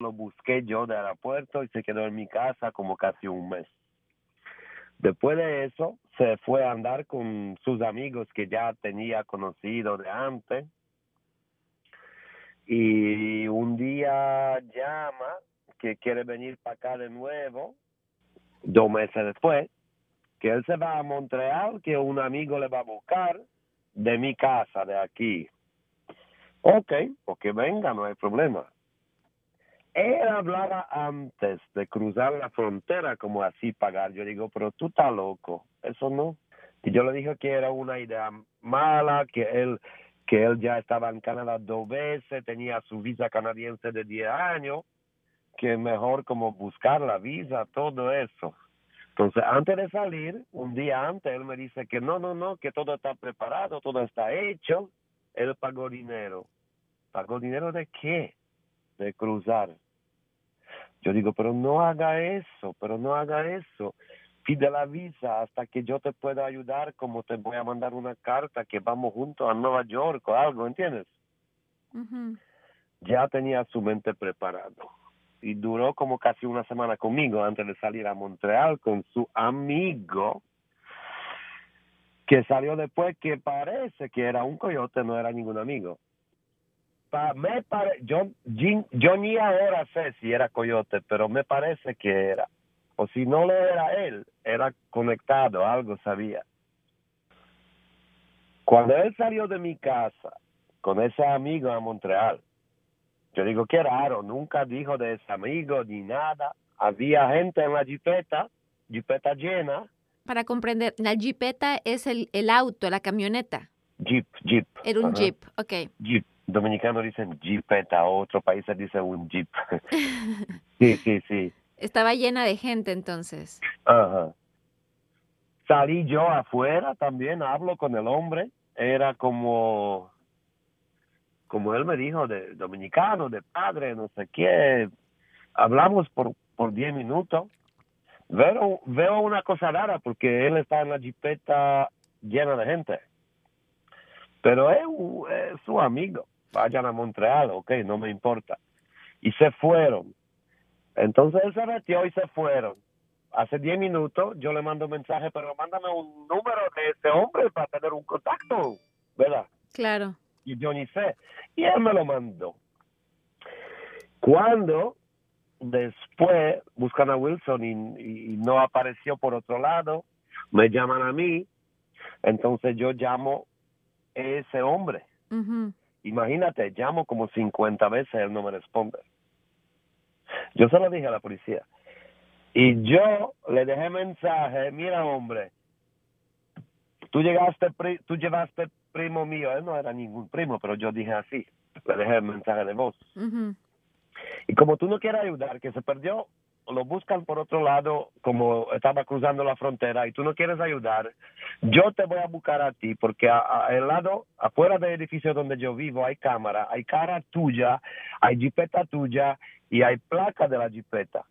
lo busqué yo del aeropuerto y se quedó en mi casa como casi un mes. Después de eso, se fue a andar con sus amigos que ya tenía conocido de antes. Y un día llama que quiere venir para acá de nuevo, dos meses después, que él se va a Montreal, que un amigo le va a buscar de mi casa, de aquí. Ok, porque venga, no hay problema. Él hablaba antes de cruzar la frontera como así pagar. Yo digo, pero tú estás loco, eso no. Y yo le dije que era una idea mala, que él que él ya estaba en Canadá dos veces, tenía su visa canadiense de 10 años, que mejor como buscar la visa, todo eso. Entonces, antes de salir, un día antes, él me dice que no, no, no, que todo está preparado, todo está hecho. Él pagó dinero. ¿Pagó dinero de qué? De cruzar. Yo digo, pero no haga eso, pero no haga eso. Pide la visa hasta que yo te pueda ayudar, como te voy a mandar una carta que vamos juntos a Nueva York o algo, ¿entiendes? Ya tenía su mente preparado. Y duró como casi una semana conmigo antes de salir a Montreal con su amigo, que salió después que parece que era un coyote, no era ningún amigo pa, me pare, yo, yo ni ahora sé si era Coyote, pero me parece que era. O si no lo era él, era conectado, algo sabía. Cuando él salió de mi casa con ese amigo a Montreal, yo digo, qué raro, nunca dijo de ese amigo ni nada. Había gente en la jipeta, jipeta llena. Para comprender, la jipeta es el, el auto, la camioneta. Jeep, jeep. Era un jeep, ok. Jeep dominicanos dicen jeepeta, otros países dicen un jeep. sí, sí, sí. Estaba llena de gente entonces. Ajá. Salí yo afuera también, hablo con el hombre, era como, como él me dijo, de dominicano, de padre, no sé qué. Hablamos por, por diez minutos. Veo, veo una cosa rara porque él está en la jipeta llena de gente. Pero es su amigo vayan a Montreal, ok, no me importa. Y se fueron. Entonces él se metió y se fueron. Hace 10 minutos yo le mando un mensaje, pero mándame un número de ese hombre para tener un contacto, ¿verdad? Claro. Y yo ni sé. Y él me lo mandó. Cuando después buscan a Wilson y, no apareció por otro lado, me llaman a mí, entonces yo llamo a ese hombre. Imagínate, llamo como 50 veces, él no me responde. Yo se lo dije a la policía. Y yo le dejé mensaje, mira hombre, tú llegaste, tú llevaste primo mío, él no era ningún primo, pero yo dije así, le dejé el mensaje de voz. Y como tú no quieres ayudar, que se perdió lo buscan por otro lado como estaba cruzando la frontera y tú no quieres ayudar, yo te voy a buscar a ti porque al lado, afuera del edificio donde yo vivo hay cámara, hay cara tuya, hay jipeta tuya y hay placa de la jipeta.